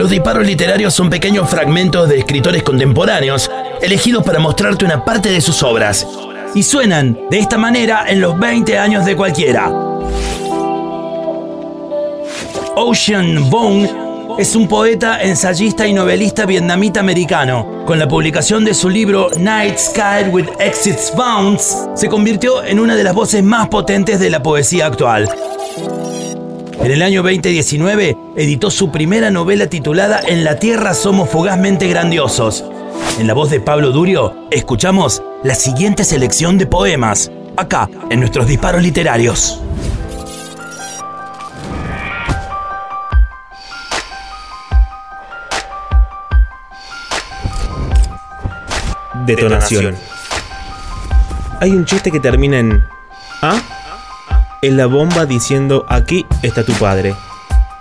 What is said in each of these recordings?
Los disparos literarios son pequeños fragmentos de escritores contemporáneos, elegidos para mostrarte una parte de sus obras. Y suenan de esta manera en los 20 años de cualquiera. Ocean Vuong es un poeta, ensayista y novelista vietnamita americano. Con la publicación de su libro Night Sky with Exits Bounds, se convirtió en una de las voces más potentes de la poesía actual. En el año 2019 editó su primera novela titulada En la Tierra somos fugazmente grandiosos. En la voz de Pablo Durio, escuchamos la siguiente selección de poemas, acá en nuestros disparos literarios. Detonación. Hay un chiste que termina en ¿Ah? Es la bomba diciendo aquí está tu padre.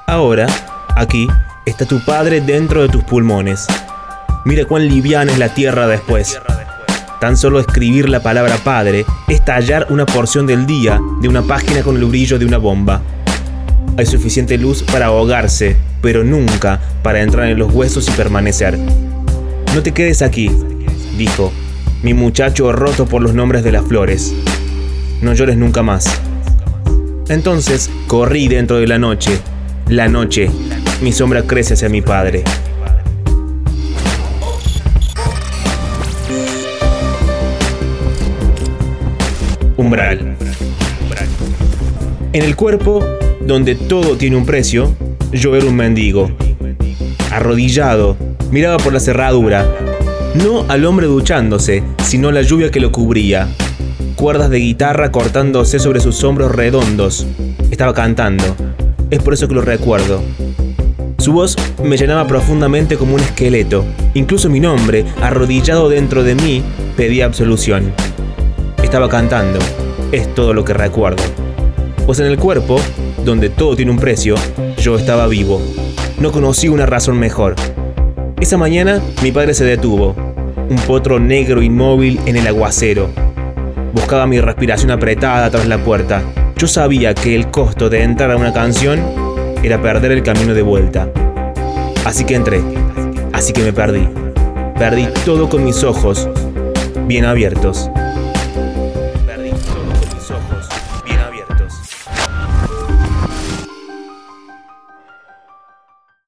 Ahora, aquí está tu padre dentro de tus pulmones. Mira cuán liviana es la tierra después. Tan solo escribir la palabra padre es tallar una porción del día de una página con el brillo de una bomba. Hay suficiente luz para ahogarse, pero nunca para entrar en los huesos y permanecer. No te quedes aquí, dijo, mi muchacho roto por los nombres de las flores. No llores nunca más. Entonces corrí dentro de la noche. La noche, mi sombra crece hacia mi padre. Umbral. En el cuerpo, donde todo tiene un precio, yo era un mendigo. Arrodillado, miraba por la cerradura, no al hombre duchándose, sino la lluvia que lo cubría. Cuerdas de guitarra cortándose sobre sus hombros redondos. Estaba cantando. Es por eso que lo recuerdo. Su voz me llenaba profundamente como un esqueleto. Incluso mi nombre, arrodillado dentro de mí, pedía absolución. Estaba cantando. Es todo lo que recuerdo. Pues en el cuerpo, donde todo tiene un precio, yo estaba vivo. No conocí una razón mejor. Esa mañana mi padre se detuvo, un potro negro inmóvil en el aguacero. Buscaba mi respiración apretada tras la puerta. Yo sabía que el costo de entrar a una canción era perder el camino de vuelta. Así que entré. Así que me perdí. Perdí todo con mis ojos bien abiertos.